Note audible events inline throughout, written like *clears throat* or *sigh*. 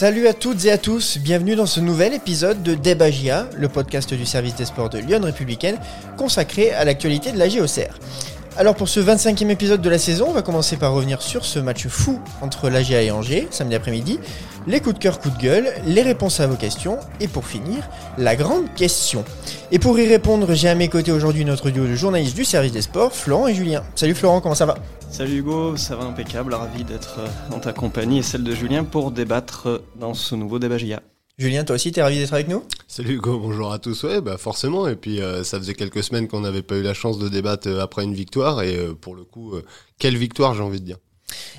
Salut à toutes et à tous, bienvenue dans ce nouvel épisode de Débagia, le podcast du service des sports de Lyon Républicaine, consacré à l'actualité de la GOCR. Alors pour ce 25e épisode de la saison, on va commencer par revenir sur ce match fou entre l'AGA et Angers, samedi après-midi, les coups de cœur, coups de gueule, les réponses à vos questions, et pour finir, la grande question. Et pour y répondre, j'ai à mes côtés aujourd'hui notre duo de journalistes du service des sports, Florent et Julien. Salut Florent, comment ça va? Salut Hugo, ça va impeccable, ravi d'être euh, en ta compagnie et celle de Julien pour débattre euh, dans ce nouveau débat GIA. Julien, toi aussi, t'es ravi d'être avec nous? Salut Hugo, bonjour à tous. Ouais, bah forcément. Et puis, euh, ça faisait quelques semaines qu'on n'avait pas eu la chance de débattre euh, après une victoire. Et euh, pour le coup, quelle victoire, j'ai envie de dire?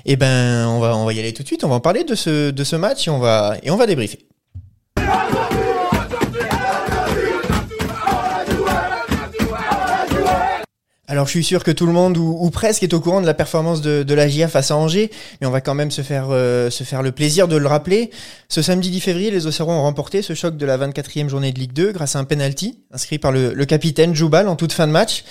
Eh ben, on va, on va y aller tout de suite. On va en parler de ce, de ce match et on va, et on va débriefer. Alors je suis sûr que tout le monde ou, presque est au courant de la performance de, de la GIA face à Angers, mais on va quand même se faire, euh, se faire le plaisir de le rappeler. Ce samedi 10 février, les Océros ont remporté ce choc de la 24e journée de Ligue 2 grâce à un penalty inscrit par le, capitaine Joubal en toute fin de match,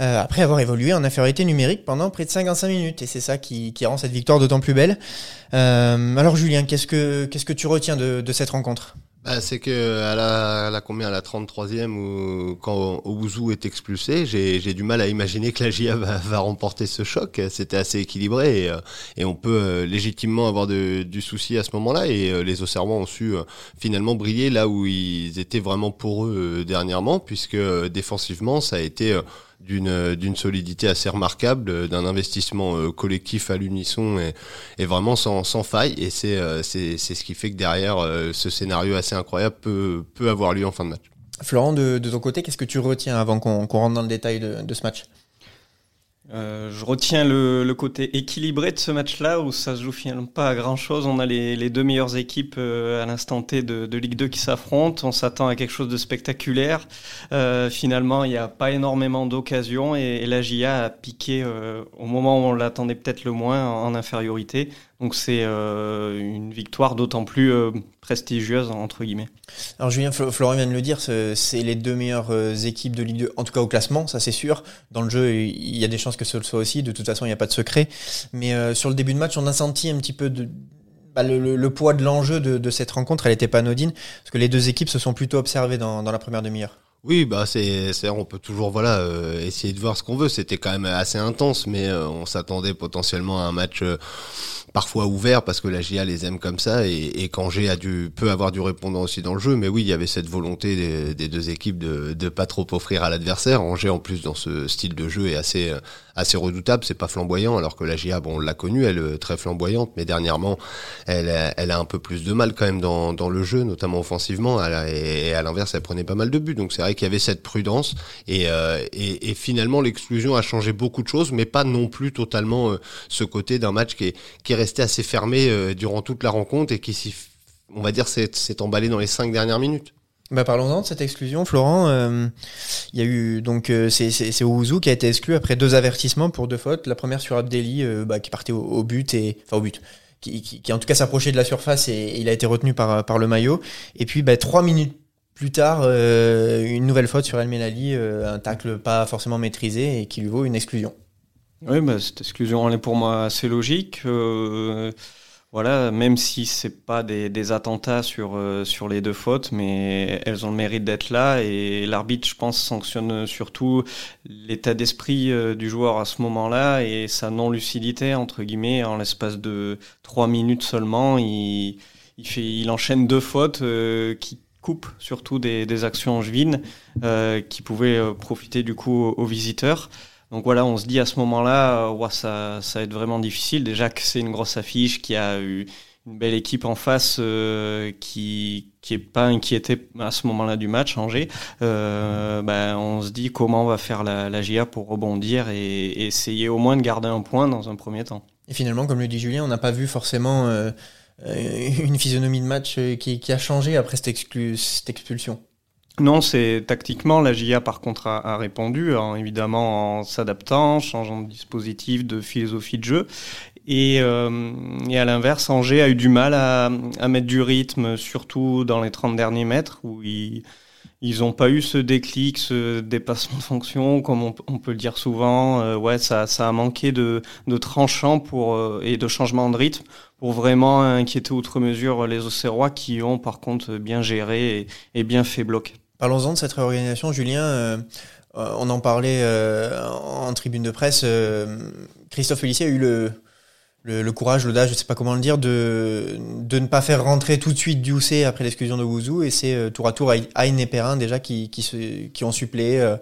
euh, après avoir évolué en infériorité numérique pendant près de 55 minutes. Et c'est ça qui, rend cette victoire d'autant plus belle. Euh, alors Julien, qu'est-ce que, qu'est-ce que tu retiens de cette rencontre? Bah, c'est que à la, à la combien à la 33e où quand Ouzou est expulsé, j'ai, du mal à imaginer que la GIA va, va remporter ce choc. C'était assez équilibré et, et on peut euh, légitimement avoir de, du souci à ce moment-là. Et euh, les Auxerrois ont su euh, finalement briller là où ils étaient vraiment pour eux dernièrement, puisque défensivement ça a été d'une solidité assez remarquable, d'un investissement euh, collectif à l'unisson et, vraiment sans, faille. Et c'est euh, c'est ce qui fait que derrière euh, ce scénario assez incroyable peut avoir lieu en fin de match. Florent, de, ton côté, qu'est-ce que tu retiens avant qu'on rentre dans le détail de ce match? Euh, je retiens le, côté équilibré de ce match-là où ça se joue finalement pas à grand-chose. On a les, deux meilleures équipes euh, à l'instant T de, Ligue 2 qui s'affrontent. On s'attend à quelque chose de spectaculaire. Euh, finalement, il n'y a pas énormément d'occasions et, la GIA a piqué au moment où on l'attendait peut-être le moins en infériorité. Donc c'est euh, une victoire d'autant plus euh, prestigieuse entre guillemets. Alors Julien Florent vient de le dire, c'est les deux meilleures euh, équipes de Ligue 2, en tout cas au classement, ça c'est sûr. Dans le jeu, il y a des chances que ce soit aussi. De toute façon, il n'y a pas de secret. Mais sur le début de match, on a senti un petit peu bah, le, poids de l'enjeu de, cette rencontre. Elle n'était pas anodine parce que les deux équipes se sont plutôt observées dans la première demi-heure. Oui, bah c'est, on peut toujours voilà euh, essayer de voir ce qu'on veut. C'était quand même assez intense, mais euh, on s'attendait potentiellement à un match euh, parfois ouvert parce que la GIA les aime comme ça et, et a dû peut avoir du répondant aussi dans le jeu. Mais oui, il y avait cette volonté des, deux équipes de de pas trop offrir à l'adversaire. Angers en plus dans ce style de jeu est assez assez redoutable. C'est pas flamboyant, alors que la GIA, bon, on l'a connue, elle est très flamboyante, mais dernièrement, elle elle a un peu plus de mal quand même dans dans le jeu, notamment offensivement. Elle a, et, et à l'inverse, elle prenait pas mal de buts. Donc c'est vrai qu'il y avait cette prudence et, euh, et, finalement l'exclusion a changé beaucoup de choses, mais pas non plus totalement euh, ce côté d'un match qui est, resté assez fermé euh, durant toute la rencontre et qui, on va dire, s'est emballé dans les cinq dernières minutes. Bah parlons-en de cette exclusion, Florent. Il y a eu donc c'est Ouzou qui a été exclu après deux avertissements pour deux fautes. La première sur Abdelli bah, qui partait au, but et enfin au but, qui, en tout cas s'approchait de la surface et, il a été retenu par par le maillot. Et puis bah, trois minutes plus tard, euh, une nouvelle faute sur El Melali, euh, un tacle pas forcément maîtrisé et qui lui vaut une exclusion. Oui, bah, cette exclusion elle est pour moi assez logique. Euh, voilà, même si c'est pas des, attentats sur sur les deux fautes, mais elles ont le mérite d'être là et l'arbitre, je pense, sanctionne surtout l'état d'esprit du joueur à ce moment-là et sa non lucidité entre guillemets en l'espace de trois minutes seulement, il il enchaîne deux fautes qui coupe surtout des, actions angevines euh, qui pouvaient euh, profiter du coup aux, visiteurs. Donc voilà, on se dit à ce moment-là, euh, ça, ça va être vraiment difficile. Déjà que c'est une grosse affiche, qui a eu une belle équipe en face qui qui pas inquiété à ce moment-là du match, Angers. Euh, ben, on se dit comment on va faire la, la GIA pour rebondir et, essayer au moins de garder un point dans un premier temps. Et finalement, comme le dit Julien, on n'a pas vu forcément une physionomie de match qui, qui a changé après cette, exclu cette expulsion. Non, c'est tactiquement la GIA par contre a, a répondu, hein, évidemment en s'adaptant, changeant de dispositif, de philosophie de jeu. Et, euh, et à l'inverse, Angers a eu du mal à, à, mettre du rythme, surtout dans les 30 derniers mètres où il, ils n'ont pas eu ce déclic, ce dépassement de fonction, comme on, peut le dire souvent. Euh, ouais, ça, a manqué de, tranchant pour, euh, et de changement de rythme pour vraiment inquiéter outre mesure les Auxerrois qui ont par contre bien géré et, bien fait bloc. Parlons-en de cette réorganisation, Julien. Euh, on en parlait en tribune de presse. Christophe Félicien a eu le, le, courage, l'audace, je sais pas comment le dire, de, de ne pas faire rentrer tout de suite Dioussé après l'exclusion de Wouzou. Et c'est euh, tour à tour Aïn et Perrin déjà qui, qui, se, qui ont suppléé euh,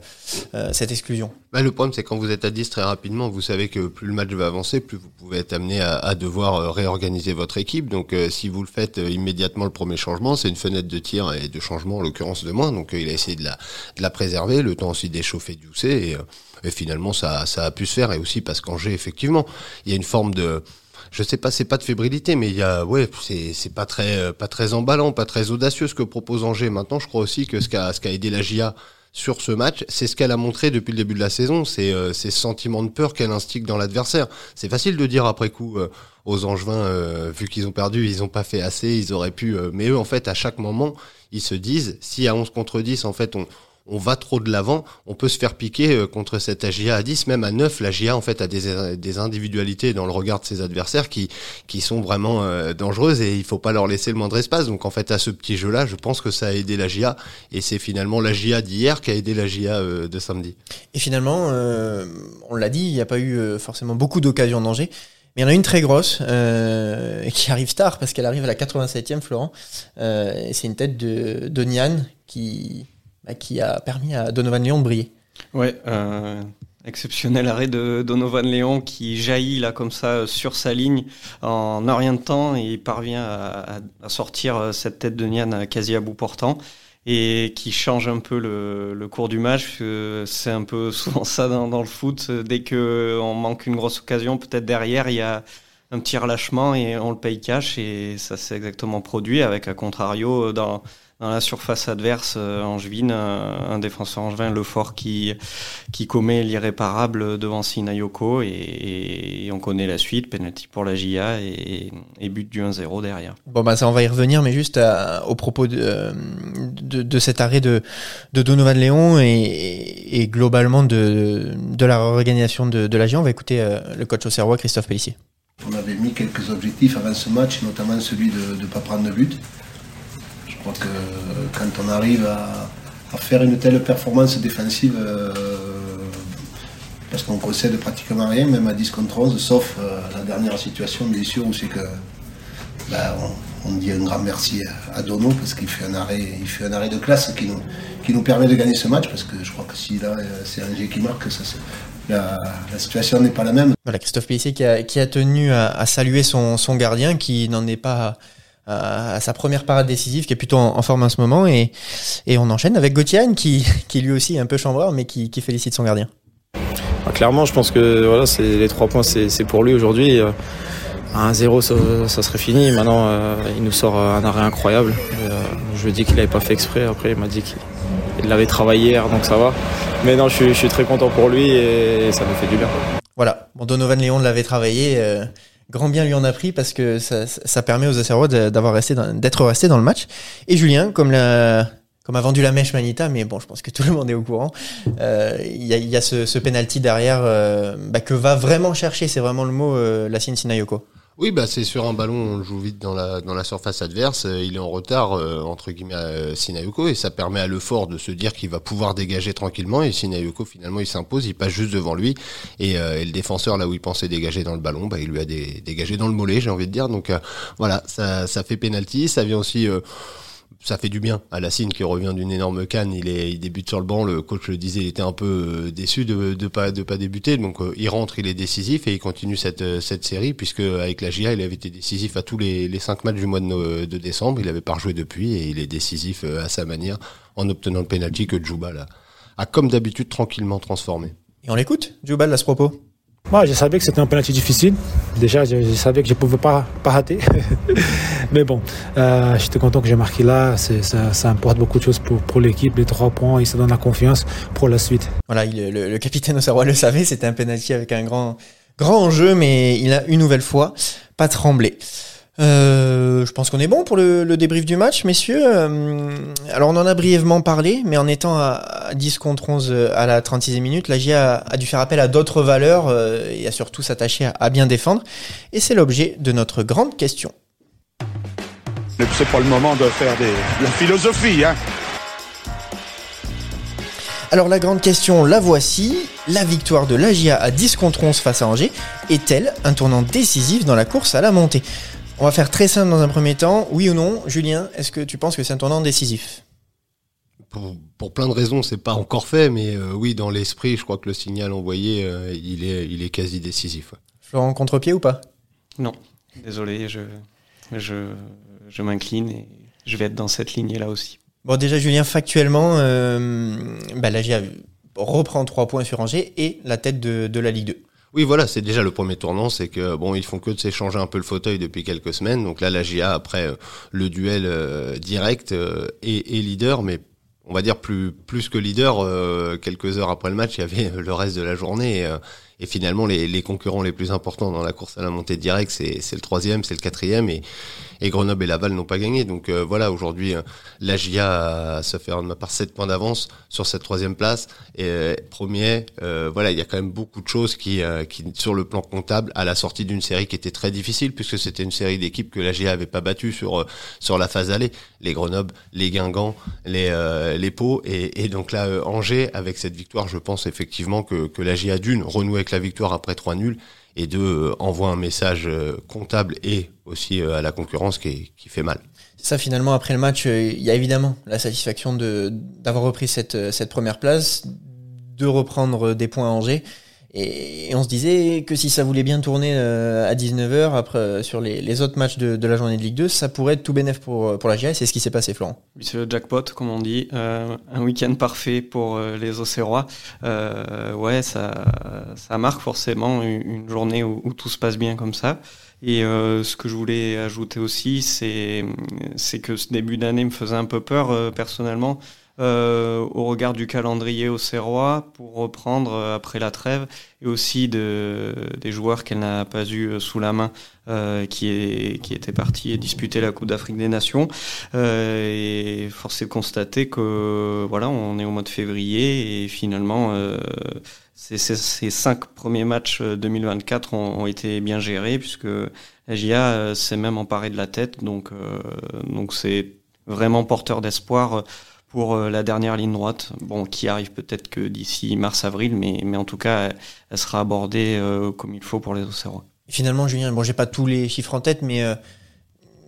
euh, cette exclusion. Bah, le problème, c'est quand vous êtes à 10 très rapidement, vous savez que plus le match va avancer, plus vous pouvez être amené à, à devoir réorganiser votre équipe. Donc si vous le faites immédiatement le premier changement, c'est une fenêtre de tir et de changement en l'occurrence de moins. Donc il a essayé de la, de la préserver, le temps aussi d'échauffer Dioussé. Et, et finalement, ça, ça a pu se faire. Et aussi parce qu'Angers, effectivement, il y a une forme de je sais pas, c'est pas de fébrilité, mais il y a, ouais, c'est, c'est pas très, euh, pas très emballant, pas très audacieux ce que propose Angers. Maintenant, je crois aussi que ce qu'a, ce qu'a aidé la GIA sur ce match, c'est ce qu'elle a montré depuis le début de la saison, c'est euh, ces sentiments de peur qu'elle instigue dans l'adversaire. C'est facile de dire après coup euh, aux Angevins, vu qu'ils ont perdu, ils ont pas fait assez, ils auraient pu. mais eux, en fait, à chaque moment, ils se disent, si à 11 contre 10, en fait, on, on va trop de l'avant, on peut se faire piquer euh, contre cette AGA à 10, même à 9. L'AGA, en fait, a des, des, individualités dans le regard de ses adversaires qui, qui sont vraiment euh, dangereuses et il faut pas leur laisser le moindre espace. Donc, en fait, à ce petit jeu-là, je pense que ça a aidé l'AGA et c'est finalement l'AGA d'hier qui a aidé l'AGA euh, de samedi. Et finalement, on l'a dit, il n'y a pas eu forcément beaucoup d'occasions d'Angers. Mais il y en a une très grosse euh, qui arrive tard parce qu'elle arrive à la 87e, Florent. Euh, c'est une tête de, de Nian qui, bah, qui a permis à Donovan Léon de briller. Ouais, euh, exceptionnel arrêt de Donovan Léon qui jaillit là comme ça sur sa ligne en un rien de temps et il parvient à, sortir euh, cette tête de Nian quasi à bout portant et qui change un peu le, cours du match. C'est un peu *laughs* souvent ça dans, le foot. Dès que on manque une grosse occasion, peut-être derrière il y a un petit relâchement et on le paye cash et ça s'est exactement produit avec à contrario dans dans la surface adverse euh, angevine, un, défenseur angevin, Lefort, qui, qui commet l'irréparable devant Sinayoko et, et, on connaît la suite, penalty pour la GIA et, et but du 1-0 derrière. Bon bah ça on va y revenir, mais juste au propos de, de, de, cet arrêt de, de Donovan Léon et, et globalement de, de la réorganisation de, de la GIA, on va écouter euh, le coach au Serrois, Christophe Pellissier. On avait mis quelques objectifs avant ce match, notamment celui de ne pas prendre de but. Crois que quand on arrive à, faire une telle performance défensive, euh, parce qu'on concède pratiquement rien, même à 10 contre 11, sauf euh, la dernière situation, bien sûr, où c'est que ben, on, dit un grand merci à, Dono parce qu'il fait un arrêt, il fait un arrêt de classe qui nous, permet de gagner ce match, parce que je crois que si là c'est Angers qui marque, ça, la, situation n'est pas la même. Voilà, Christophe Pellissier qui a, tenu à, saluer son, gardien, qui n'en est pas à sa première parade décisive qui est plutôt en, forme en ce moment et, et on enchaîne avec Gauthier qui, qui lui aussi est un peu chambreur mais qui, qui félicite son gardien. Ah, clairement je pense que voilà, c'est, les trois points c'est, pour lui aujourd'hui. Euh, à 1-0 ça, serait fini. Maintenant euh, il nous sort un arrêt incroyable. Euh, je lui ai dit qu'il n'avait pas fait exprès. Après il m'a dit qu'il l'avait travaillé hier donc ça va. Mais non je suis, je suis très content pour lui et ça me fait du bien. Voilà, bon, Donovan Léon l'avait travaillé grand bien lui en a pris parce que ça, permet aux Auxerrois d'avoir resté d'être resté dans le match. Et Julien, comme la, a vendu la mèche Manita, mais bon, je pense que tout le monde est au courant. Euh, il y, a, y, ce, ce penalty derrière euh, bah, que va vraiment chercher, c'est vraiment le mot, euh, la Sinayoko. Oui, bah c'est sur un ballon, on joue vite dans la dans la surface adverse. Euh, il est en retard euh, entre guillemets à Sinayoko et ça permet à Lefort de se dire qu'il va pouvoir dégager tranquillement. Et Sinayoko finalement il s'impose, il passe juste devant lui et, euh, et, le défenseur là où il pensait dégager dans le ballon, bah il lui a dégagé dans le mollet, j'ai envie de dire. Donc voilà, ça ça fait penalty. Ça vient aussi ça fait du bien à Lassine qui revient d'une énorme canne. Il, est, il débute sur le banc. Le coach le disait, il était un peu euh, déçu de ne pas, de pas débuter. Donc euh, il rentre, il est décisif et il continue cette, euh, cette série puisque avec la GIA, il avait été décisif à tous les, les cinq matchs du mois de, de décembre. Il avait pas rejoué depuis et il est décisif à sa manière en obtenant le penalty que Djoubal a, comme d'habitude tranquillement transformé. Et on l'écoute, Djoubal à ce propos? Moi, je savais que c'était un penalty difficile. Déjà, je, savais que je pouvais pas, pas rater. *laughs* Mais bon, euh, j'étais content que j'ai marqué là. Ça, ça, importe beaucoup de choses pour, pour l'équipe. Les trois points, et ça donne la confiance pour la suite. Voilà, le, le, capitaine Auxerrois le savait. C'était un penalty avec un grand, grand enjeu, mais il a une nouvelle fois pas tremblé. Euh, je pense qu'on est bon pour le, le, débrief du match, messieurs. Euh, alors on en a brièvement parlé, mais en étant à, 10 contre 11 à la 36e minute, la GIA a, dû faire appel à d'autres valeurs euh, et a surtout s'attacher à, bien défendre. Et c'est l'objet de notre grande question. C'est pas le moment de faire des, de la philosophie, hein alors la grande question, la voici. La victoire de l'AGIA à 10 contre 11 face à Angers est-elle un tournant décisif dans la course à la montée? On va faire très simple dans un premier temps. Oui ou non, Julien, est-ce que tu penses que c'est un tournant décisif? Pour, plein de raisons, c'est pas encore fait, mais euh, oui, dans l'esprit, je crois que le signal envoyé, euh, il, est, il est quasi décisif. Florent, contre-pied ou pas? Non, désolé, je, je, je m'incline et je vais être dans cette lignée-là aussi. Bon, déjà, Julien, factuellement, euh, bah, la GIA reprend 3 points sur Angers et la tête de, de la Ligue 2. Oui, voilà, c'est déjà le premier tournant, c'est que bon, ils font que de s'échanger un peu le fauteuil depuis quelques semaines. Donc là, la GIA après euh, le duel euh, direct euh, est, leader, mais on va dire plus plus que leader. quelques heures après le match, il y avait le reste de la journée. Et, et finalement, les, les, concurrents les plus importants dans la course à la montée directe, c'est le troisième, c'est le quatrième, et, et Grenoble et Laval n'ont pas gagné. Donc euh, voilà, aujourd'hui, euh, la GIA se fait de ma part 7 points d'avance sur cette troisième place. Et euh, premier, voilà, il y a quand même beaucoup de choses qui, qui, sur le plan comptable, à la sortie d'une série qui était très difficile, puisque c'était une série d'équipes que la GIA avait pas battu sur sur la phase allée, les Grenoble, les Guingamp, les les Pau, et, et donc là, Angers, avec cette victoire, je pense effectivement que, que la GIA d'une renoue avec la victoire après trois nuls et deux euh, envoie un message euh, comptable et aussi euh, à la concurrence qui, qui fait mal. Ça finalement après le match, il y a évidemment la satisfaction de d'avoir repris cette cette première place, de reprendre des points à Angers et, on se disait que si ça voulait bien tourner euh, à 19h après euh, sur les, autres matchs de, la journée de Ligue 2, ça pourrait être tout bénéf pour, pour la GIA. C'est ce qui s'est passé, Florent. C'est le jackpot, comme on dit. Euh, un week-end parfait pour les Océrois. ouais, ça, ça marque forcément une, journée où, tout se passe bien comme ça. Et ce que je voulais ajouter aussi, c'est que ce début d'année me faisait un peu peur personnellement euh, au regard du calendrier au Serrois pour reprendre euh, après la trêve et aussi de, des joueurs qu'elle n'a pas eu euh, sous la main euh, qui, est, qui étaient partis et disputer la Coupe d'Afrique des Nations. Euh, et force est de constater que voilà, on est au mois de février et finalement euh, ces, ces, cinq premiers matchs 2024 ont, ont été bien gérés puisque la GIA s'est même emparée de la tête donc donc c'est vraiment porteur d'espoir pour euh, la dernière ligne droite, bon, qui arrive peut-être que d'ici mars-avril, mais, mais en tout cas, elle, sera abordée euh, comme il faut pour les Océrois. Finalement, Julien, bon, j'ai pas tous les chiffres en tête, mais, euh,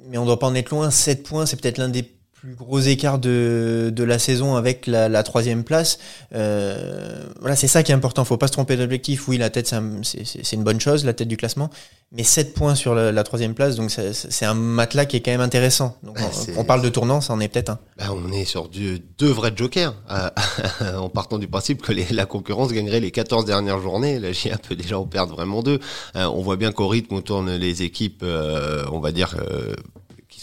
mais on doit pas en être loin. 7 points, c'est peut-être l'un des plus gros écart de, de la saison avec la, la troisième place. Euh, voilà, c'est ça qui est important. Faut pas se tromper d'objectif. Oui, la tête, c'est une bonne chose, la tête du classement. Mais 7 points sur la, troisième place, donc c'est un matelas qui est quand même intéressant. Donc, bah, on, parle de tournant, ça en est peut-être un. Bah, on est sur deux vrais jokers, *laughs* en partant du principe que la concurrence gagnerait les 14 dernières journées. Là, GIA peut déjà en perdre vraiment deux. Euh, on voit bien qu'au rythme où tournent les équipes, euh, on va dire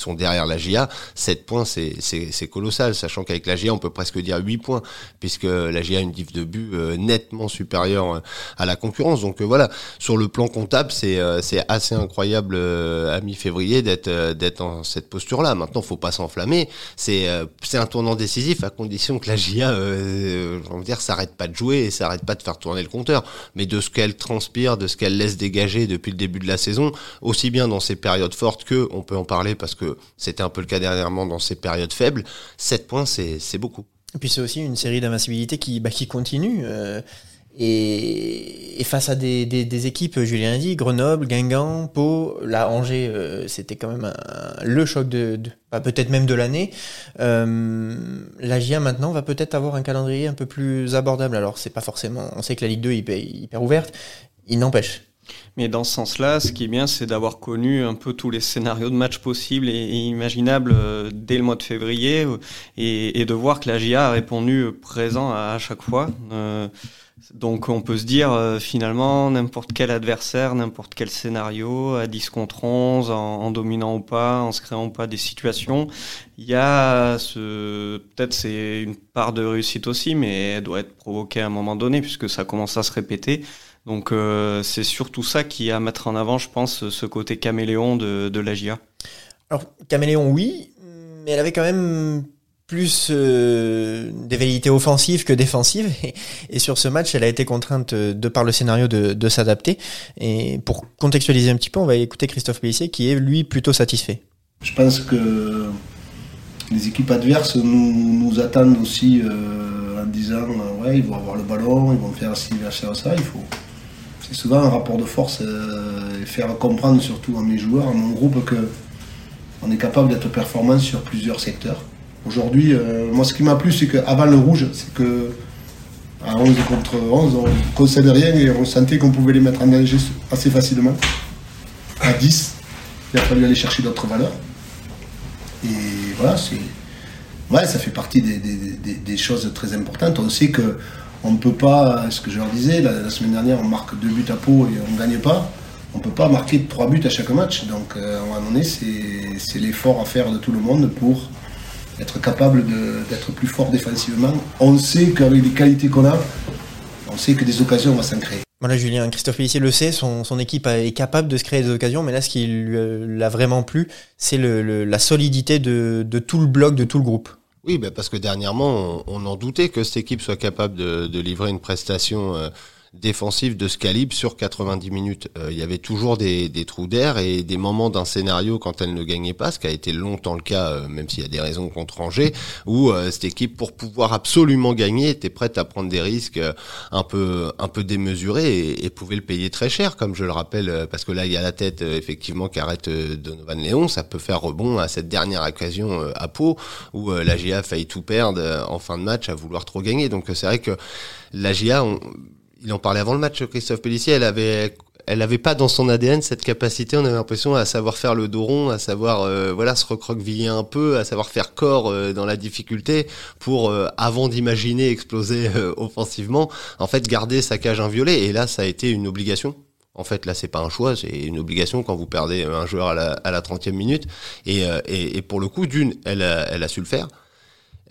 sont derrière la GIA, 7 points, c'est colossal, sachant qu'avec la GIA, on peut presque dire 8 points, puisque la GIA a une diff de but euh, nettement supérieure euh, à la concurrence. Donc euh, voilà, sur le plan comptable, c'est assez incroyable à mi-février d'être en cette posture-là. Maintenant, faut pas s'enflammer. C'est un tournant décisif à condition que la GIA, on va dire, s'arrête pas de jouer et s'arrête pas de faire tourner le compteur. Mais de ce qu'elle transpire, de ce qu'elle laisse dégager depuis le début de la saison, aussi bien dans ces périodes fortes que, on peut en parler parce que c'était un peu le cas dernièrement dans ces périodes faibles, 7 points, c'est beaucoup. Et puis c'est aussi une série d'invincibilité qui, bah, qui continue. Euh, et, face à des, équipes, Julien dit, Grenoble, Guingamp, Pau, là Angers, euh, c'était quand même le choc de, bah, peut-être même de l'année. Euh, la GIA maintenant va peut-être avoir un calendrier un peu plus abordable. Alors c'est pas forcément, on sait que la Ligue 2 est hyper ouverte, il n'empêche. Mais dans ce sens-là, ce qui est bien, c'est d'avoir connu un peu tous les scénarios de match possibles et, imaginables euh, dès le mois de février euh, et, de voir que la GIA a répondu présent à, chaque fois. Euh, donc on peut se dire finalement n'importe quel adversaire, n'importe quel scénario, à 10 contre 11, en, dominant ou pas, en se créant ou pas des situations, il y a peut-être c'est une part de réussite aussi, mais elle doit être provoquée à un moment donné puisque ça commence à se répéter. Donc euh, c'est surtout ça qui a à mettre en avant, je pense, ce côté caméléon de, de la GIA. Alors, Caméléon, oui, mais elle avait quand même plus euh, des velléités offensives que défensives. *laughs* Et, sur ce match, elle a été contrainte, de par le scénario, de, de s'adapter. Et pour contextualiser un petit peu, on va écouter Christophe Pellissier, qui est, lui, plutôt satisfait. Je pense que les équipes adverses nous, nous attendent aussi euh, en disant euh, ouais, ils vont avoir le ballon, ils vont faire ci, faire ça. Il faut. Souvent un rapport de force euh, et faire comprendre surtout à mes joueurs, à mon groupe que on est capable d'être performant sur plusieurs secteurs. Aujourd'hui, moi ce qui m'a plu, c'est qu'avant le rouge, c'est que à 11 contre 11, on ne concède rien et on sentait qu'on pouvait les mettre en danger assez facilement. À 10, il a fallu aller chercher d'autres valeurs. Et voilà, c'est. Ouais, ça fait partie des, choses très importantes. On sait que on ne peut pas, ce que je leur disais, la, semaine dernière, on marque deux buts à peau et on ne gagne pas. On ne peut pas marquer trois buts à chaque match. Donc, euh, à un moment donné, c'est l'effort à faire de tout le monde pour être capable d'être plus fort défensivement. On sait qu'avec les qualités qu'on a, on sait que des occasions vont s'en créer. Voilà, Julien, Christophe Pellissier le sait, son, équipe est capable de se créer des occasions, mais là, ce qui lui a vraiment plu, c'est la solidité de, tout le bloc, de tout le groupe. Oui, bah, parce que dernièrement, on, en doutait que cette équipe soit capable de, livrer une prestation euh, défensive de ce calibre sur 90 minutes. Euh, il y avait toujours des, des trous d'air et des moments d'un scénario quand elle ne gagnait pas, ce qui a été longtemps le cas, euh, même s'il y a des raisons contre Angers, où euh, cette équipe, pour pouvoir absolument gagner, était prête à prendre des risques un peu un peu démesurés et, et, pouvait le payer très cher, comme je le rappelle, parce que là il y a la tête effectivement qui arrête Donovan Léon, ça peut faire rebond à cette dernière occasion à Pau où la GA a failli tout perdre en fin de match à vouloir trop gagner. Donc c'est vrai que la GA, on, il en parlait avant le match, Christophe Pellissier, elle avait elle avait pas dans son ADN cette capacité, on avait l'impression à savoir faire le dos rond, à savoir euh, voilà se recroqueviller un peu, à savoir faire corps euh, dans la difficulté pour euh, avant d'imaginer exploser offensivement, en fait garder sa cage inviolée et là ça a été une obligation. En fait, là, c'est pas un choix, c'est une obligation quand vous perdez un joueur à la, à la 30e minute. Et, et, et pour le coup, d'une, elle elle a su le faire.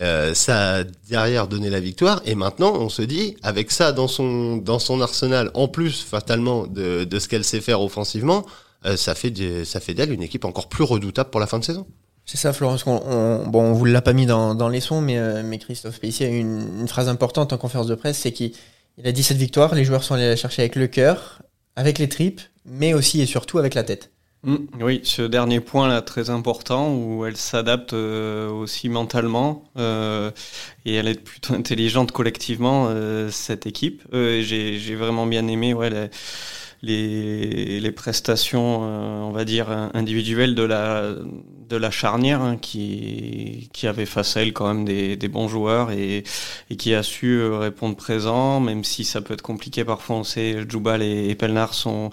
Euh, ça a derrière donné la victoire et maintenant on se dit avec ça dans son dans son arsenal en plus fatalement de, de ce qu'elle sait faire offensivement euh, ça fait ça fait d'elle une équipe encore plus redoutable pour la fin de saison. C'est ça Florence on, on, bon on vous l'a pas mis dans, dans les sons mais euh, mais Christophe Pellissier a une, une phrase importante en conférence de presse c'est qu'il a dit cette victoire les joueurs sont allés la chercher avec le cœur avec les tripes mais aussi et surtout avec la tête. Mm, oui, ce dernier point là très important où elle s'adapte euh, aussi mentalement euh, et elle est plutôt *laughs* intelligente collectivement euh, cette équipe. J'ai vraiment bien aimé ouais, les, les, prestations, on va dire individuelles de la de la charnière hein, qui qui avait face à elle quand même des, des bons joueurs et, et qui a su répondre présent, même si ça peut être compliqué parfois. On sait Djoubal et, et Pelnar sont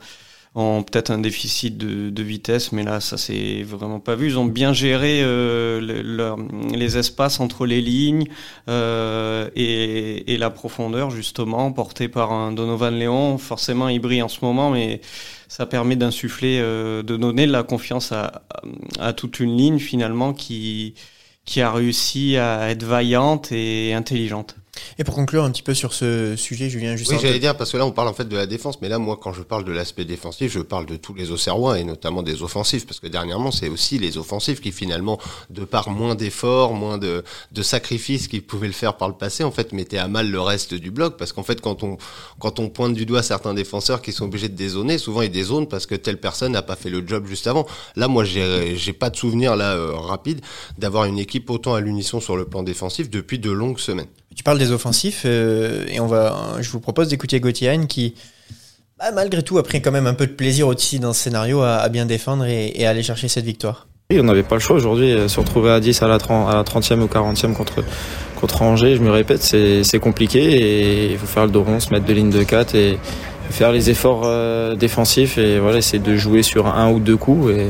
ont peut-être un déficit de, vitesse, mais là, ça s'est vraiment pas vu. Ils ont bien géré euh, les espaces entre les lignes euh, et, la profondeur, justement, portée par un Donovan Léon. Forcément, il brille en ce moment, mais ça permet d'insuffler, euh, de donner de la confiance à, à, toute une ligne, finalement, qui, qui a réussi à être vaillante et intelligente. Et pour conclure un petit peu sur ce sujet, Julien, juste. Oui, j'allais dire parce que là on parle en fait de la défense, mais là moi quand je parle de l'aspect défensif, je parle de tous les Auxerrois et notamment des offensifs, parce que dernièrement c'est aussi les offensifs qui finalement, de par moins d'efforts, moins de, de sacrifices qu'ils pouvaient le faire par le passé, en fait mettaient à mal le reste du bloc, parce qu'en fait quand on quand on pointe du doigt certains défenseurs qui sont obligés de dézoner, souvent ils dézonent parce que telle personne n'a pas fait le job juste avant. Là moi j'ai j'ai pas de souvenir là euh, rapide d'avoir une équipe autant à l'unisson sur le plan défensif depuis de longues semaines. Tu parles des offensifs euh, et on va, je vous propose d'écouter Gauthier qui, bah, malgré tout, a pris quand même un peu de plaisir aussi dans ce scénario à, bien défendre et, à aller chercher cette victoire. Oui, on n'avait pas le choix aujourd'hui. Euh, se retrouver à 10 à la, 30, à la 30e ou 40e contre, contre Angers, je me répète, c'est compliqué et il faut faire le dos rond, se mettre de ligne de 4 et faire les efforts euh, défensifs et voilà, essayer de jouer sur un ou deux coups. Et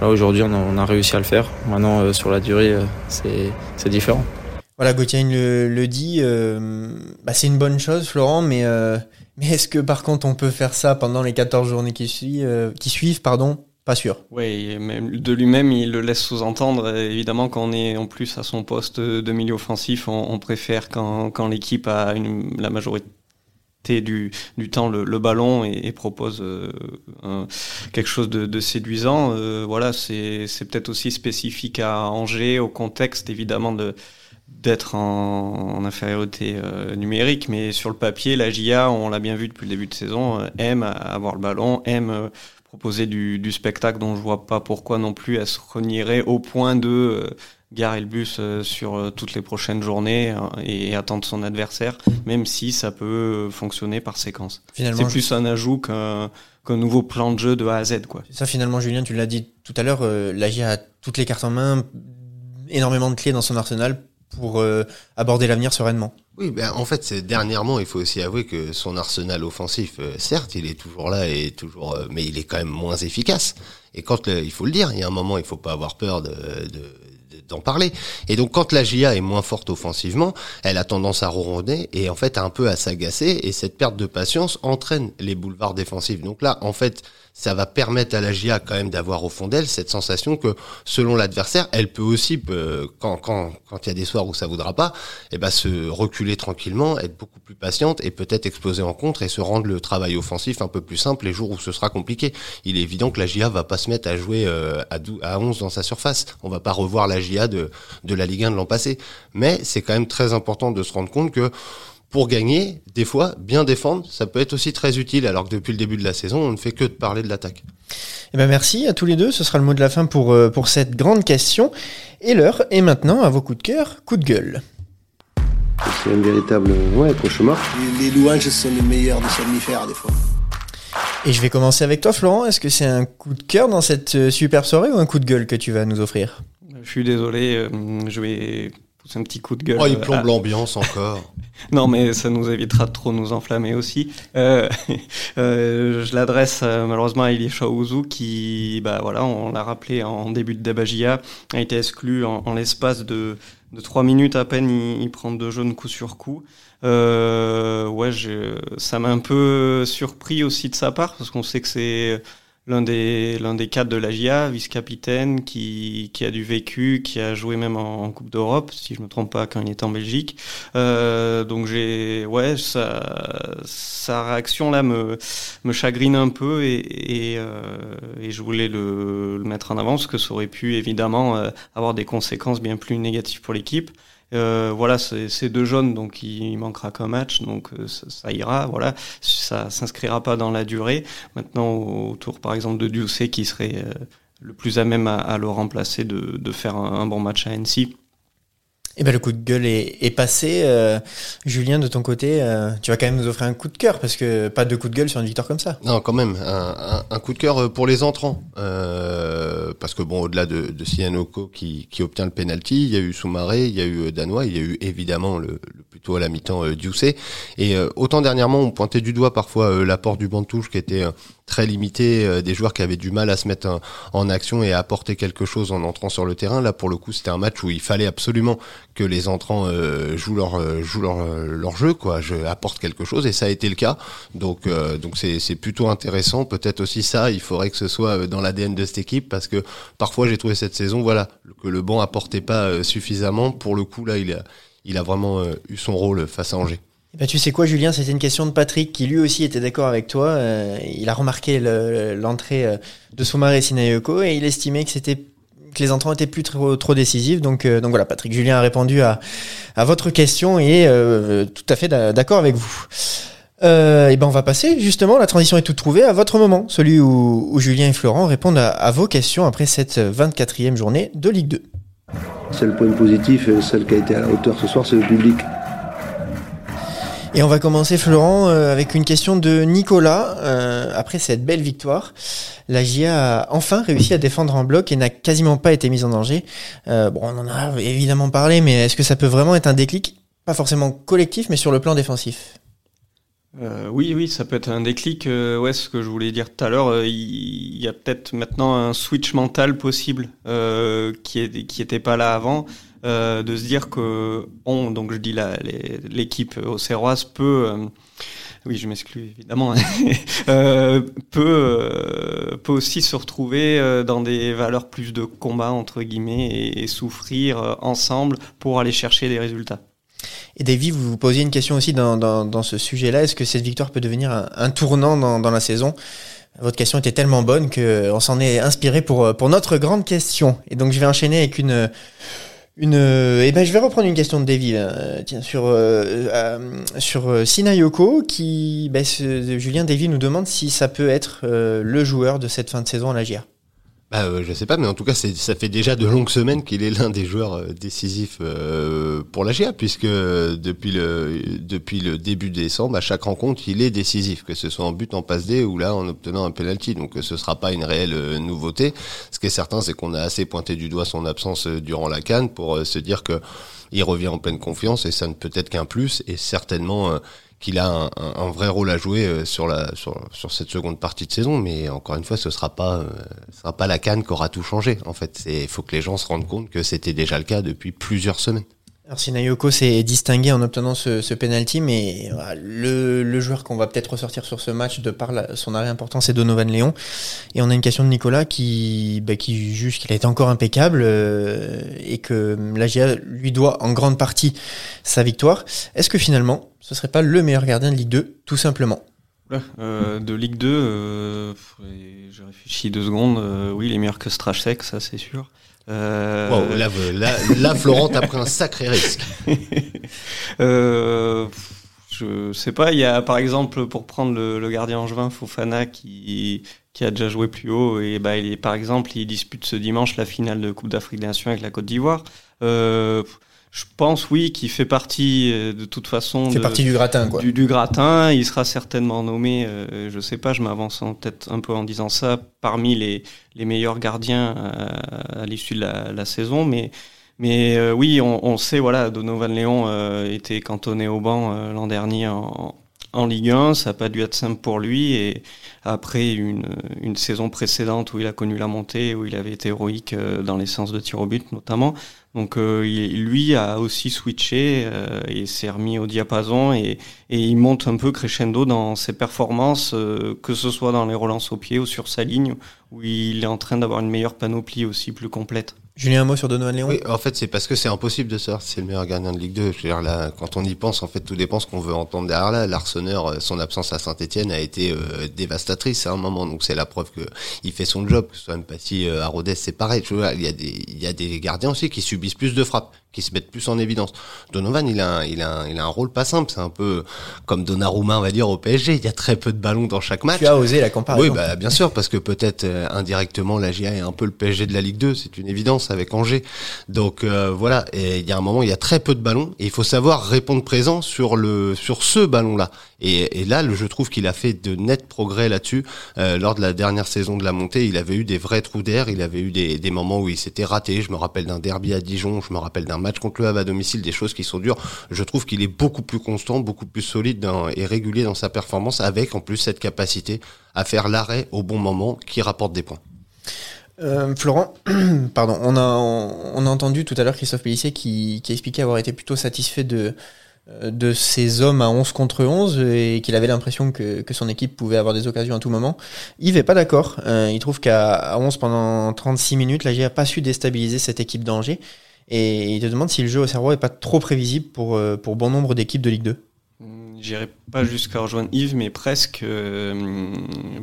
là, aujourd'hui, on, a réussi à le faire. Maintenant, sur la durée, c'est différent. Voilà, Gauthier le, le dit, euh, bah c'est une bonne chose, Florent, mais, euh, mais est-ce que par contre on peut faire ça pendant les 14 journées qui, suivent, euh, qui suivent pardon? Pas sûr. Oui, de lui-même, il le laisse sous-entendre. Évidemment, quand on est en plus à son poste de milieu offensif, on, on préfère quand, quand l'équipe a une, la majorité du, du temps le, le ballon et, et propose euh, quelque chose de, de séduisant. Euh, voilà, c'est peut-être aussi spécifique à Angers, au contexte évidemment de d'être en, en, infériorité euh, numérique, mais sur le papier, la GIA, on l'a bien vu depuis le début de saison, euh, aime avoir le ballon, aime euh, proposer du, du, spectacle dont je vois pas pourquoi non plus elle se renierait au point de garer le bus sur toutes les prochaines journées et attendre son adversaire, même si ça peut fonctionner par séquence. C'est plus un ajout qu'un qu'un nouveau plan de jeu de A à Z. Quoi. Ça finalement, Julien, tu l'as dit tout à l'heure, la GIA a toutes les cartes en main, énormément de clés dans son arsenal pour euh, aborder l'avenir sereinement. Oui, ben en fait, dernièrement, il faut aussi avouer que son arsenal offensif, euh, certes, il est toujours là et toujours, euh, mais il est quand même moins efficace. Et quand il faut le dire, il y a un moment, il faut pas avoir peur de, de d'en parler. Et donc quand la GIA est moins forte offensivement, elle a tendance à ronronner et en fait un peu à s'agacer et cette perte de patience entraîne les boulevards défensifs. Donc là, en fait, ça va permettre à la GIA quand même d'avoir au fond d'elle cette sensation que selon l'adversaire, elle peut aussi, euh, quand quand quand il y a des soirs où ça voudra pas, eh ben se reculer tranquillement, être beaucoup plus patiente et peut-être exploser en contre et se rendre le travail offensif un peu plus simple les jours où ce sera compliqué. Il est évident que la GIA va pas se mettre à jouer euh, à, 12, à 11 dans sa surface. On va pas revoir la GIA de de la Ligue 1 de l'an passé, mais c'est quand même très important de se rendre compte que pour gagner, des fois, bien défendre, ça peut être aussi très utile, alors que depuis le début de la saison, on ne fait que de parler de l'attaque. Eh ben merci à tous les deux, ce sera le mot de la fin pour, euh, pour cette grande question. Et l'heure est maintenant à vos coups de cœur, coups de gueule. C'est un véritable ouais, cauchemar. Les, les louanges sont les meilleurs des somnifères, des fois. Et je vais commencer avec toi, Florent. Est-ce que c'est un coup de cœur dans cette euh, super soirée ou un coup de gueule que tu vas nous offrir? Je suis désolé, euh, je vais pousser un petit coup de gueule. Oh, il plombe à... l'ambiance encore. *laughs* non, mais ça nous évitera de trop nous enflammer aussi. Euh, *laughs* euh, je l'adresse euh, malheureusement à Elisha Ouzou qui, bah voilà, on l'a rappelé en début de Dabagia, a été exclu en, en l'espace de, de trois minutes à peine. Il, il, prend deux jaunes coup sur coup. Euh, ouais, je, ça m'a un peu surpris aussi de sa part parce qu'on sait que c'est l'un des l'un des cadres de la GIA, vice-capitaine, qui, qui a du vécu, qui a joué même en, Coupe d'Europe, si je me trompe pas, quand il était en Belgique. Euh, donc j'ai ouais, sa, sa réaction là me me chagrine un peu et et, euh, et je voulais le, le, mettre en avant parce que ça aurait pu évidemment euh, avoir des conséquences bien plus négatives pour l'équipe. Euh, voilà, c'est deux jaunes, donc il manquera qu'un match, donc euh, ça, ça, ira. Voilà, ça s'inscrira pas dans la durée. Maintenant, autour, par exemple, de Ducé, qui serait euh, le plus à même à, à le remplacer, de, de faire un, un, bon match à Annecy. Eh ben le coup de gueule est, est passé. Euh, Julien, de ton côté, euh, tu vas quand même nous offrir un coup de cœur parce que pas de coup de gueule sur une victoire comme ça. Non, quand même un, un, un coup de cœur pour les entrants euh, parce que bon, au-delà de, de Sianoko qui, obtient le penalty, il y a eu Soumaré, il y a eu Danois, il y a eu évidemment le, le plutôt à la mi-temps euh. Et euh, autant dernièrement, on pointait du doigt parfois euh, l'apport du banc de touche qui était euh, très limité, euh, des joueurs qui avaient du mal à se mettre en, en, action et à apporter quelque chose en entrant sur le terrain. Là, pour le coup, c'était un match où il fallait absolument que les entrants euh, jouent leur euh, jouent leur, leur jeu, quoi. Je apporte quelque chose et ça a été le cas. Donc donc c'est c'est plutôt intéressant. Peut-être aussi ça, il faudrait que ce soit dans l'ADN de cette équipe parce que parfois j'ai trouvé cette saison, voilà, que le banc apportait pas suffisamment. Pour le coup, là, il a il a vraiment eu son rôle face à Angers. Eh ben, tu sais quoi, Julien, c'était une question de Patrick qui lui aussi était d'accord avec toi. Euh, il a remarqué l'entrée le, de Soumaré et Sinayoko et il estimait que c'était que les entrants étaient plus trop, trop décisifs. Donc, euh, donc voilà, Patrick Julien a répondu à, à votre question et euh, tout à fait d'accord avec vous. Euh, et ben on va passer justement, la transition est toute trouvée à votre moment, celui où, Julien et Florent répondent à, à, vos questions après cette 24e journée de Ligue 2. Seul point positif, celle qui a été à la hauteur ce soir, c'est le public. Et on va commencer, Florent, euh, avec une question de Nicolas. Euh, après cette belle victoire, la GIA a enfin réussi à défendre en bloc et n'a quasiment pas été mise en danger. Euh, bon, on en a évidemment parlé, mais est-ce que ça peut vraiment être un déclic? Pas forcément collectif, mais sur le plan défensif oui, oui, ça peut être un déclic. Ouais, ce que je voulais dire tout à l'heure, il y a peut-être maintenant un switch mental possible qui est, qui pas là avant, euh, de se dire que on, donc je dis là, l'équipe auxerroise peut, oui, je m'exclus évidemment, *laughs* peut peut aussi se retrouver dans des valeurs plus de combat entre guillemets et, souffrir ensemble pour aller chercher des résultats. Et Davy, vous vous posiez une question aussi dans, dans, ce sujet-là. Est-ce que cette victoire peut devenir un, tournant dans, dans la saison? Votre question était tellement bonne qu'on s'en est inspiré pour, pour notre grande question. Et donc je vais enchaîner avec une... Une, eh ben, je vais reprendre une question de Davy euh, tiens, sur euh, euh, sur Sinayoko qui, ben, Julien Davy nous demande si ça peut être le joueur de cette fin de saison à la GIA. Bah, euh, je sais pas, mais en tout cas, ça fait déjà de longues semaines qu'il est l'un des joueurs euh, décisifs euh, pour la GA, puisque depuis le depuis le début décembre, à chaque rencontre, il est décisif, que ce soit en but, en passe D ou là en obtenant un penalty. Donc, ce sera pas une réelle nouveauté. Ce qui est certain, c'est qu'on a assez pointé du doigt son absence durant la canne pour se dire que il revient en pleine confiance et ça ne peut être qu'un plus et certainement qu'il a un, vrai rôle à jouer euh, sur, la, sur, cette seconde partie de saison. Mais encore une fois, ce sera pas, euh, sera pas la canne qui aura tout changé. En fait, il faut que les gens se rendent compte que c'était déjà le cas depuis plusieurs semaines. Alors Sinayoko s'est distingué en obtenant ce, ce penalty, mais le, joueur qu'on va peut-être ressortir sur ce match de par son arrêt important, c'est Donovan Léon. Et on a une question de Nicolas qui, bah, qui juge qu'il a été encore impeccable euh, et que la GA lui doit en grande partie sa victoire. Est-ce que finalement, ce serait pas le meilleur gardien de Ligue 2, tout simplement? Euh, de Ligue 2, euh, je réfléchis deux secondes. Oui, il est meilleur que Strachek, ça c'est sûr. Euh... Wow, là, là, là, Florent, t'as pris un sacré risque. *laughs* euh, je sais pas, il y a par exemple, pour prendre le, le gardien angevin, Fofana, qui, qui a déjà joué plus haut, et bah, il est, par exemple, il dispute ce dimanche la finale de Coupe d'Afrique des Nations avec la Côte d'Ivoire. Euh, je pense oui qu'il fait partie euh, de toute façon. fait partie du gratin quoi. Du, du, gratin, il sera certainement nommé. Euh, je sais pas, je m'avance peut-être un peu en disant ça parmi les les meilleurs gardiens à, à l'issue de la, la, saison, mais mais euh, oui, on, on, sait voilà, Donovan Léon euh, était cantonné au banc euh, l'an dernier en, en Ligue 1, ça n'a pas dû être simple pour lui et après une, saison précédente où il a connu la montée, où il avait été héroïque dans les séances de tir au but notamment, donc euh, lui a aussi switché euh, et s'est remis au diapason et, et, il monte un peu crescendo dans ses performances, euh, que ce soit dans les relances au pied ou sur sa ligne, où il est en train d'avoir une meilleure panoplie aussi plus complète. Julien, un mot sur Donovan Léon Oui, en fait, c'est parce que c'est impossible de savoir si c'est le meilleur gardien de Ligue 2. Je veux dire, là, quand on y pense, en fait, tout dépend ce qu'on veut entendre derrière là. L'Arseneur, son absence à Saint-Etienne a été euh, dévastatrice à un moment. Donc, c'est la preuve que il fait son job. Que ce soit Mpati euh, à Rodez, c'est pareil. Il y a des, il y a des gardiens aussi qui subissent plus de frappes qui se mettent plus en évidence. Donovan, il a, un, il a, un, il a un rôle pas simple. C'est un peu comme Donnarumma, on va dire, au PSG. Il y a très peu de ballons dans chaque match. Tu as osé la comparaison. Oui, bah, bien sûr, parce que peut-être euh, indirectement, la GIA est un peu le PSG de la Ligue 2. C'est une évidence avec Angers. Donc euh, voilà. Et il y a un moment, il y a très peu de ballons et il faut savoir répondre présent sur le, sur ce ballon-là. Et, et, là, je trouve qu'il a fait de nets progrès là-dessus. Euh, lors de la dernière saison de la montée, il avait eu des vrais trous d'air. Il avait eu des, des moments où il s'était raté. Je me rappelle d'un derby à Dijon. Je me rappelle d'un match contre le Havre à domicile, des choses qui sont dures. Je trouve qu'il est beaucoup plus constant, beaucoup plus solide et régulier dans sa performance, avec en plus cette capacité à faire l'arrêt au bon moment qui rapporte des points. Euh, Florent, *clears throat* pardon, on a, entendu tout à l'heure Christophe Pellissier qui, qui expliquait avoir été plutôt satisfait de, de ces hommes à 11 contre 11 et qu'il avait l'impression que, que, son équipe pouvait avoir des occasions à tout moment. Yves est pas d'accord. Euh, il trouve qu'à 11 pendant 36 minutes, la GIA n'a pas su déstabiliser cette équipe d'Angers. Et il te demande si le jeu au cerveau est pas trop prévisible pour, euh, pour bon nombre d'équipes de Ligue 2. J'irai pas jusqu'à rejoindre Yves, mais presque euh,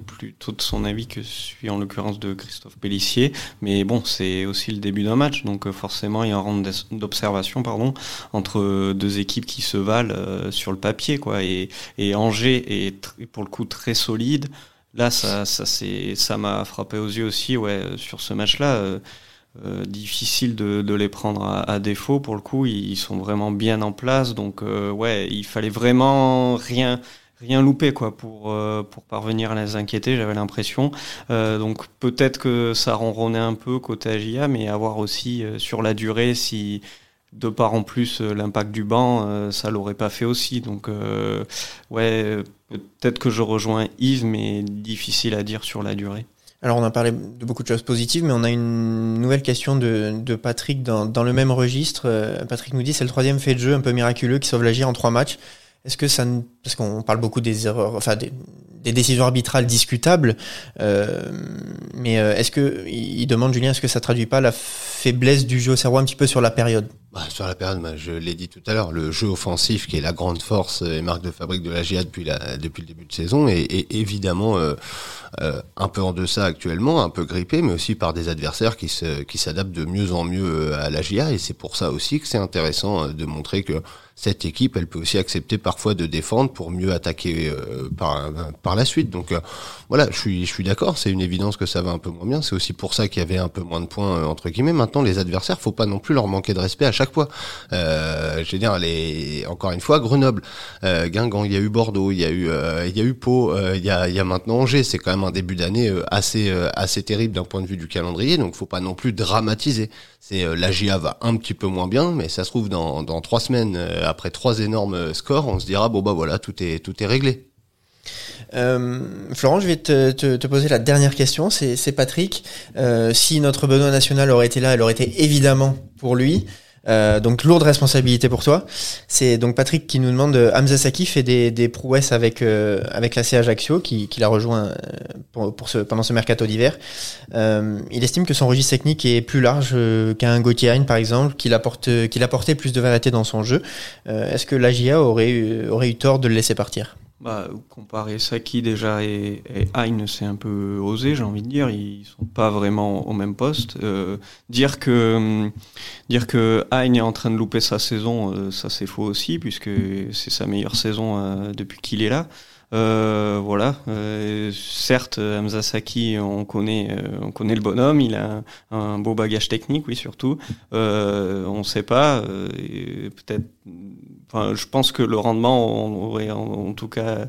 plutôt de son avis que celui en l'occurrence de Christophe Pellissier. Mais bon, c'est aussi le début d'un match, donc euh, forcément il y a un rang d'observation pardon entre deux équipes qui se valent euh, sur le papier, quoi. Et, Angers est pour le coup très solide. Là, ça, ça c'est, ça m'a frappé aux yeux aussi, ouais, sur ce match-là. Euh, difficile de, les prendre à, défaut. Pour le coup ils sont vraiment bien en place. Donc euh, ouais il fallait vraiment rien rien louper quoi pour euh, pour parvenir à les inquiéter j'avais l'impression. Donc peut-être que ça ronronnait un peu côté AGIA mais avoir aussi sur la durée si de part en plus l'impact du banc ça l'aurait pas fait aussi. Donc ouais peut-être que je rejoins Yves mais difficile à dire sur la durée alors on a parlé de beaucoup de choses positives, mais on a une nouvelle question de, de Patrick dans, dans, le même registre. Euh, Patrick nous dit c'est le troisième fait de jeu un peu miraculeux qui sauve la en trois matchs. Est-ce que ça, parce qu'on parle beaucoup des erreurs, enfin des, décisions arbitrales discutables, euh, mais euh, est-ce que il demande Julien, est-ce que ça traduit pas la faiblesse du jeu au cerveau un petit peu sur la période? Bah, sur la période, bah, je l'ai dit tout à l'heure, le jeu offensif qui est la grande force et marque de fabrique de la GIA depuis, le début de saison est, évidemment euh, un peu en deçà actuellement, un peu grippé, mais aussi par des adversaires qui qui s'adaptent de mieux en mieux à la GIA et c'est pour ça aussi que c'est intéressant de montrer que cette équipe, elle peut aussi accepter parfois de défendre pour mieux attaquer euh, par, par la suite. Donc euh, voilà, je suis, je suis d'accord, c'est une évidence que ça va un peu moins bien. C'est aussi pour ça qu'il y avait un peu moins de points euh, entre guillemets. Maintenant, les adversaires, faut pas non plus leur manquer de respect à chaque fois. je veux dire, encore une fois, Grenoble, Guingamp, il y a eu Bordeaux, il y a eu, il y a eu Pau, il y a, il y a maintenant Angers. C'est quand même un début d'année assez, assez terrible d'un point de vue du calendrier. Donc faut pas non plus dramatiser. C'est la GIA va un petit peu moins bien, mais ça se trouve dans, trois semaines après trois énormes scores, on se dira bon bah voilà, tout est tout est réglé. Euh, Florent, je vais te, te, poser la dernière question. C'est Patrick. Euh, si notre Benoît national aurait été là, elle aurait été évidemment pour lui. Euh, donc lourde responsabilité pour toi. C'est donc Patrick qui nous demande euh, Hamza Saki fait des, des prouesses avec euh, avec la Ajaccio qui, qui l'a rejoint euh, pour, ce, pendant ce mercato d'hiver. Euh, il estime que son registre technique est plus large qu'un Gauthier par exemple, qu'il apporte qu'il apportait plus de variété dans son jeu. Est-ce que l'AGIA aurait aurait eu tort de le laisser partir? Bah, comparer Saki déjà et, et Hein, c'est un peu osé, j'ai envie de dire. Ils sont pas vraiment au même poste. Euh, dire que dire que Hein est en train de louper sa saison, euh, ça c'est faux aussi, puisque c'est sa meilleure saison euh, depuis qu'il est là. Euh, voilà. Euh, certes, Hamza Saki, on connaît, on connaît le bonhomme. Il a un, beau bagage technique, oui, surtout. on ne sait pas. Peut-être Enfin, je pense que le rendement on aurait en, tout cas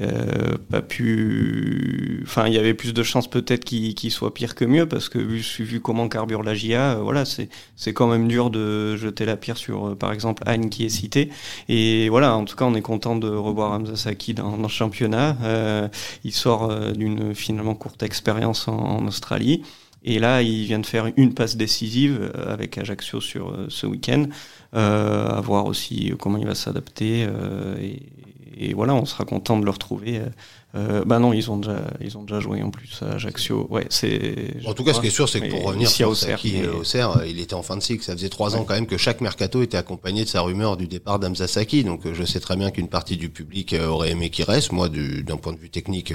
euh, pas pu. Enfin, il y avait plus de chances peut-être qu'il soit pire que mieux parce que vu, vu comment carbure la GIA, euh, voilà, c'est quand même dur de jeter la pierre sur, euh, par exemple, Anne qui est cité. Et voilà, en tout cas, on est content de revoir Hamza Saki dans, dans le championnat. Il sort d'une finalement courte expérience en, en Australie. Et là, il vient de faire une passe décisive avec Ajaccio sur ce week-end euh, à voir aussi comment il va s'adapter. Euh, et, et, voilà, on sera content de le retrouver. Euh, bah non, ils ont déjà, ils ont déjà joué en plus à Ajaccio. Ouais, c'est. En tout cas, ce qui est sûr, c'est que pour revenir sur Saki mais... Auxerre, il était en fin de cycle. Ça faisait trois ouais. ans quand même que chaque mercato était accompagné de sa rumeur du départ d'Amza Saki. Donc, je sais très bien qu'une partie du public aurait aimé qu'il reste. Moi, d'un point de vue technique,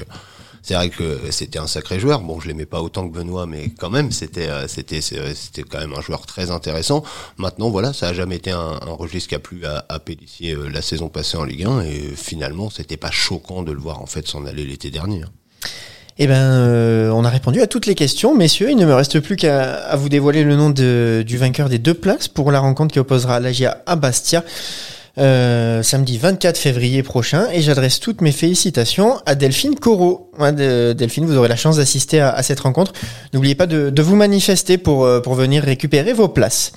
c'est vrai que c'était un sacré joueur. Bon, je l'aimais pas autant que Benoît, mais quand même, c'était c'était c'était quand même un joueur très intéressant. Maintenant, voilà, ça a jamais été un, registre qui a plu à, à Pélissier la saison passée en Ligue 1, et finalement, c'était pas choquant de le voir en fait s'en aller l'été dernier. Eh ben, euh, on a répondu à toutes les questions, messieurs. Il ne me reste plus qu'à vous dévoiler le nom du vainqueur des deux places pour la rencontre qui opposera l'Agia à Bastia. Euh, samedi 24 février prochain et j'adresse toutes mes félicitations à Delphine Corot. Ouais, de, Delphine, vous aurez la chance d'assister à, à, cette rencontre. N'oubliez pas de, de, vous manifester pour, pour venir récupérer vos places.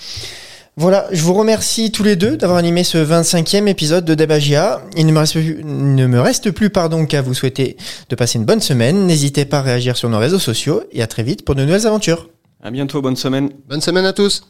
Voilà, je vous remercie tous les deux d'avoir animé ce 25e épisode de Debagia. Il ne me reste plus, ne me reste plus pardon qu'à vous souhaiter de passer une bonne semaine. N'hésitez pas à réagir sur nos réseaux sociaux et à très vite pour de nouvelles aventures. À bientôt, bonne semaine. Bonne semaine à tous.